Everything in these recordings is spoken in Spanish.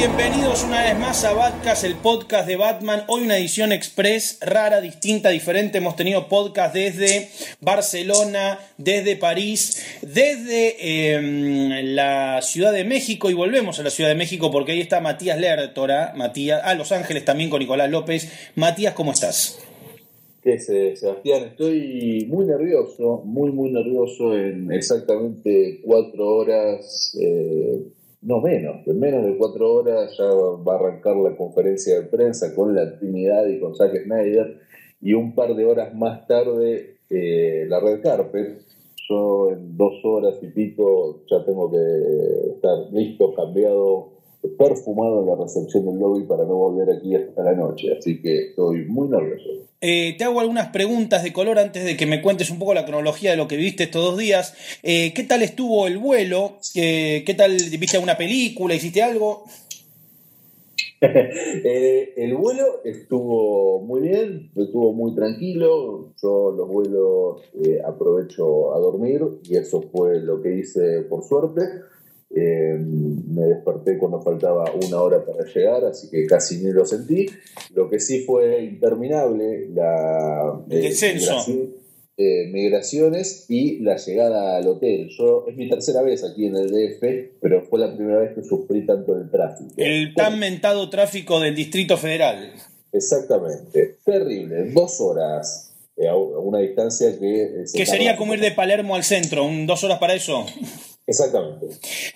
Bienvenidos una vez más a Batcast, el podcast de Batman. Hoy una edición express, rara, distinta, diferente. Hemos tenido podcast desde Barcelona, desde París, desde em, la Ciudad de México y volvemos a la Ciudad de México porque ahí está Matías Lertora, Matías, a Los Ángeles también con Nicolás López. Matías, ¿cómo estás? ¿Qué es, Sebastián? Estoy muy nervioso, muy, muy nervioso en exactamente cuatro horas. Eh, no menos, en menos de cuatro horas ya va a arrancar la conferencia de prensa con la Trinidad y con Zack Snyder y un par de horas más tarde eh, la Red Carpet. Yo en dos horas y pico ya tengo que estar listo, cambiado, perfumado en la recepción del lobby para no volver aquí hasta la noche, así que estoy muy nervioso. Eh, te hago algunas preguntas de color antes de que me cuentes un poco la cronología de lo que viste estos dos días. Eh, ¿Qué tal estuvo el vuelo? Eh, ¿Qué tal viste alguna película? ¿Hiciste algo? el vuelo estuvo muy bien, estuvo muy tranquilo. Yo los vuelos aprovecho a dormir y eso fue lo que hice por suerte. Eh, me desperté cuando faltaba una hora para llegar, así que casi ni lo sentí. Lo que sí fue interminable, la eh, eh, migraciones y la llegada al hotel. Yo es mi tercera vez aquí en el DF, pero fue la primera vez que sufrí tanto el tráfico. El tan mentado tráfico del Distrito Federal. Exactamente, terrible, dos horas. A una distancia que... que sería como ir de Palermo al centro, dos horas para eso. Exactamente.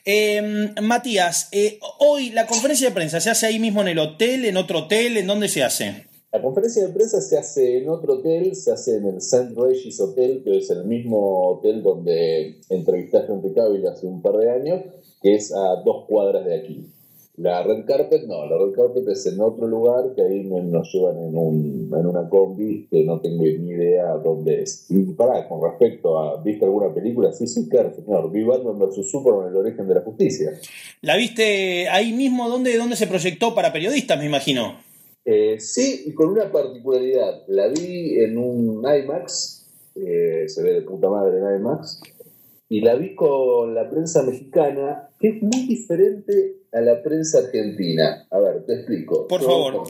Em, Matías, eh, hoy la conferencia de prensa se hace ahí mismo en el hotel, en otro hotel, ¿en dónde se hace? La conferencia de prensa se hace en otro hotel, se hace en el St. Regis Hotel, que es el mismo hotel donde entrevistaste a Henry Cavill hace un par de años, que es a dos cuadras de aquí. La red carpet no, la red carpet es en otro lugar que ahí nos llevan en, un, en una combi que no tengo ni idea dónde es. Y pará, con respecto a, ¿viste alguna película? Sí, sí, claro, señor. Vi Batman vs. Superman, el origen de la justicia. ¿La viste ahí mismo? ¿Dónde, dónde se proyectó para periodistas, me imagino? Eh, sí, y con una particularidad. La vi en un IMAX, eh, se ve de puta madre en IMAX, y la vi con la prensa mexicana, que es muy diferente a la prensa argentina. A ver, te explico. Por favor.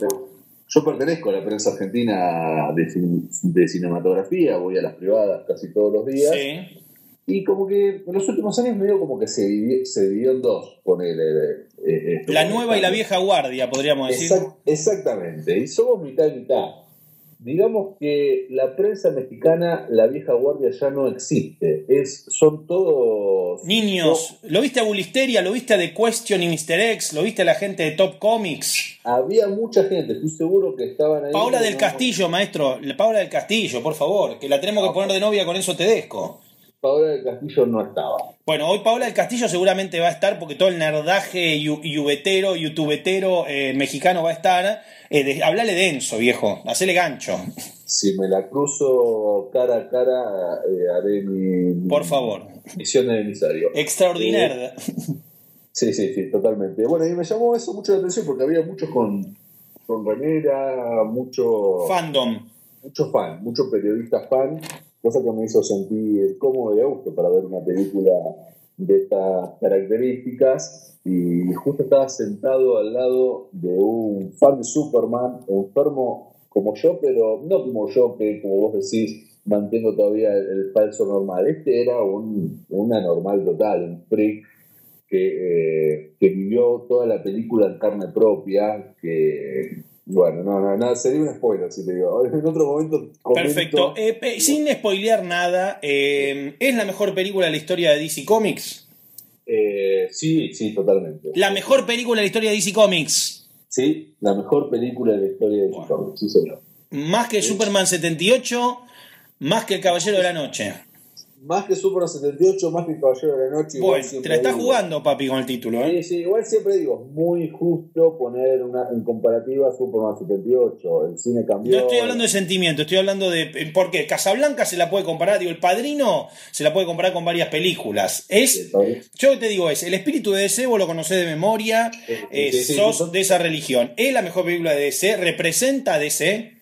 Yo pertenezco a la prensa argentina de, cinematografía, voy a las privadas casi todos los días. Sí. Y como que en los últimos años medio como que se dividió, se dividió en dos, ponele. Eh, eh, la nueva y la vieja guardia, podríamos decir. exactamente, y somos mitad y mitad digamos que la prensa mexicana, la vieja guardia ya no existe. Es, son todos. Niños, ¿lo viste a Bulisteria? ¿Lo viste a The Question y Mr. X? ¿Lo viste a la gente de Top Comics? Había mucha gente, estoy seguro que estaban ahí. Paula del Castillo, maestro. Paula del Castillo, por favor, que la tenemos que poner de novia con eso Tedesco. Paula del Castillo no estaba. Bueno, hoy Paula del Castillo seguramente va a estar porque todo el nerdaje yubetero, youtubetero eh, mexicano va a estar. Eh, hablale denso, viejo. Hacele gancho. Si me la cruzo cara a cara, eh, haré mi. Por favor. Misión de emisario. Extraordinario. sí, sí, sí, totalmente. Bueno, y me llamó eso mucho la atención porque había muchos con, con remera, mucho. Fandom. Muchos fan, muchos periodistas fan cosa que me hizo sentir cómodo y a gusto para ver una película de estas características y justo estaba sentado al lado de un fan de Superman enfermo como yo, pero no como yo, que como vos decís, mantengo todavía el, falso normal. Este era un, anormal total, un freak que, eh, que vivió toda la película en carne propia, que bueno, no, no, nada, sería un spoiler si te digo. En otro momento. Perfecto. Eh, sin spoilear nada, eh, ¿es la mejor película de la historia de DC Comics? Eh, sí, sí, totalmente. ¿La mejor película de la historia de DC Comics? Sí, la mejor película de la historia de DC Comics, sí, señor. Más que Superman 78, más que El Caballero de la Noche más que Superman 78, más que Caballero de la Noche. Bueno, te la estás jugando, papi, con el título. ¿eh? Sí, sí, igual siempre digo, muy justo poner una, en comparativa Superman 78. El cine cambió. No estoy hablando de sentimiento, estoy hablando de. Porque Casablanca se la puede comparar, digo, El Padrino se la puede comparar con varias películas. Es. Yo te digo, es el espíritu de DC, vos lo conocés de memoria, eh, sos de esa religión. Es la mejor película de DC, representa a DC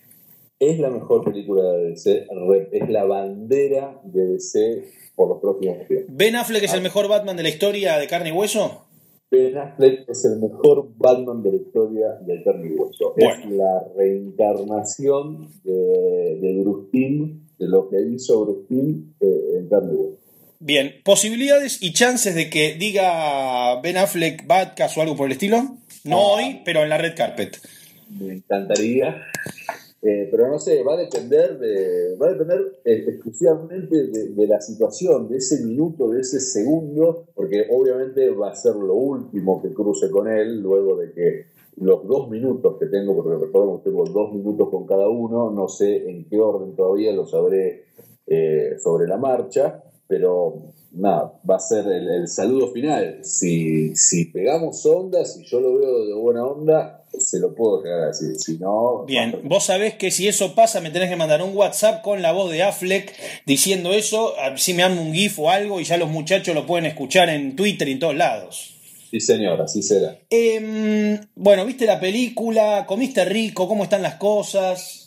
es la mejor película de DC, es la bandera de DC por los próximos tiempos. ¿Ben Affleck es el ah. mejor Batman de la historia de carne y hueso? Ben Affleck es el mejor Batman de la historia del carne Es la reencarnación de, de Bruce de lo que hizo Bruce Timm eh, en carne Bien, ¿posibilidades y chances de que diga Ben Affleck Batcast o algo por el estilo? No ah. hoy, pero en la red carpet. Me encantaría. Eh, pero no sé, va a depender de, va a depender eh, exclusivamente de, la situación, de ese minuto, de ese segundo, porque obviamente va a ser lo último que cruce con él, luego de que los dos minutos que tengo, porque recordemos que tengo dos minutos con cada uno, no sé en qué orden todavía, lo sabré eh, sobre la marcha, pero nada, va a ser el, saludo final. Si, si pegamos onda, si yo lo veo de buena onda, se lo puedo llegar a decir. Si no. Bien, vos sabés que si eso pasa, me tenés que mandar un WhatsApp con la voz de Affleck diciendo eso. Si me dan un GIF o algo y ya los muchachos lo pueden escuchar en Twitter y en todos lados. Sí, señor, así será. Em, bueno, ¿viste la película? ¿Comiste rico? ¿Cómo están las cosas?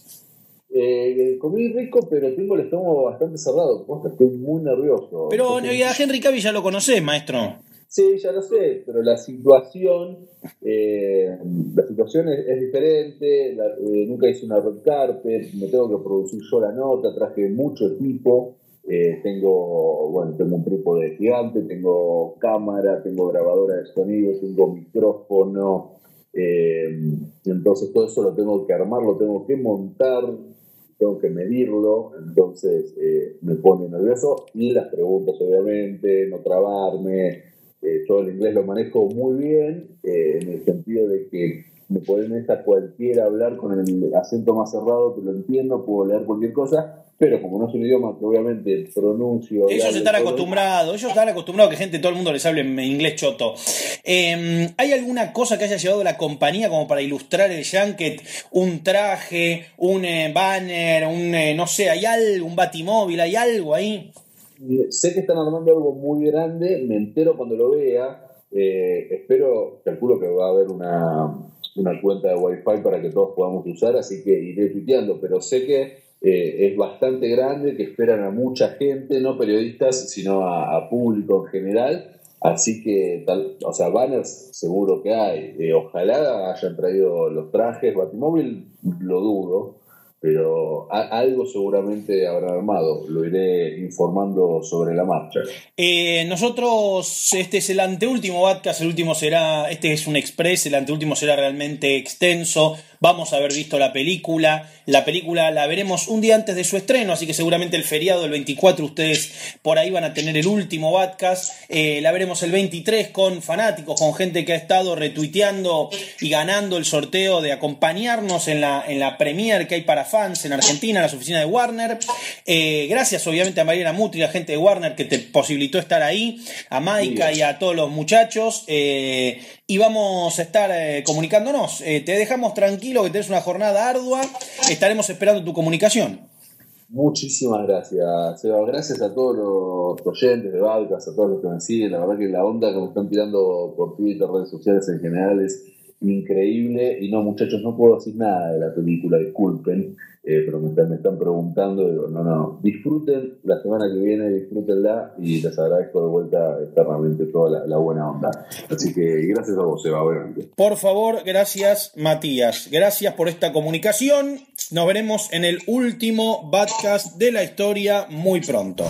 Eh, comí rico, pero tengo el estómago bastante cerrado. Estoy muy nervioso. Pero a Henry Cavill ya lo conocés, maestro. Sí, ya lo sé, pero la situación, eh, la situación es, diferente. Eh, nunca hice una red carpet, me tengo que producir yo la nota, traje mucho equipo. Eh, tengo, bueno, tengo un trípode gigante, tengo cámara, tengo grabadora de sonido, tengo micrófono. entonces todo eso lo tengo que armar, lo tengo que montar, tengo que medirlo, entonces eh, me pone nervioso. Y las preguntas, obviamente, no trabarme. Eh, todo el inglés lo manejo muy bien, eh, en el sentido de que me pueden estar cualquiera hablar con el acento más cerrado, que lo entiendo, puedo leer cualquier cosa, pero como no es un idioma que obviamente pronuncio. Ellos están acostumbrados, ellos están acostumbrados a que gente, todo el mundo les hable en inglés choto. Em, ¿Hay alguna cosa que haya llevado la compañía como para ilustrar el Junket? Un traje, un eh, banner, un eh, no sé, hay algo, un batimóvil, hay algo ahí. Sé que están armando algo muy grande, me entero cuando lo vea. Eh, espero, calculo que va a haber una, una cuenta de Wi-Fi para que todos podamos usar, así que iré tuiteando, pero sé que eh, es bastante grande, que esperan a mucha gente, no periodistas, sino a, público en general. Así que, tal, o sea, banners seguro que hay. Eh, ojalá hayan traído los trajes, Batimóvil lo dudo, pero algo seguramente habrá armado. Lo iré informando sobre la marcha. Eh, nosotros, este es el anteúltimo Batcast, el último será, este es un express, el anteúltimo será realmente extenso. Vamos a haber visto la película. La película la veremos un día antes de su estreno, así que seguramente el feriado del 24 ustedes por ahí van a tener el último Batcast. Eh, la veremos el 23 con fanáticos, con gente que ha estado retuiteando y ganando el sorteo de acompañarnos en la, en la premier que hay para fans en Argentina, en las oficinas de Warner. Eh, gracias obviamente a Mariana Mutri, la gente de Warner que te posibilitó estar ahí, a Maika y a todos los muchachos. Eh, y vamos a estar comunicándonos. te dejamos tranquilo que tenés una jornada ardua. Estaremos esperando tu comunicación. Muchísimas gracias, Seba. Gracias a todos los oyentes de Valcas, a todos los que me siguen. La verdad que la onda que me están tirando por Twitter, redes sociales en general es increíble. Y no, muchachos, no puedo decir nada de la película, disculpen. Eh, pero me están, preguntando, digo, no, no, disfruten la semana que viene, disfrútenla y les agradezco de vuelta eternamente toda la, buena onda. Así que gracias a vos, Eva, obviamente. Por favor, gracias, Matías. Gracias por esta comunicación. Nos veremos en el último podcast de la historia muy pronto.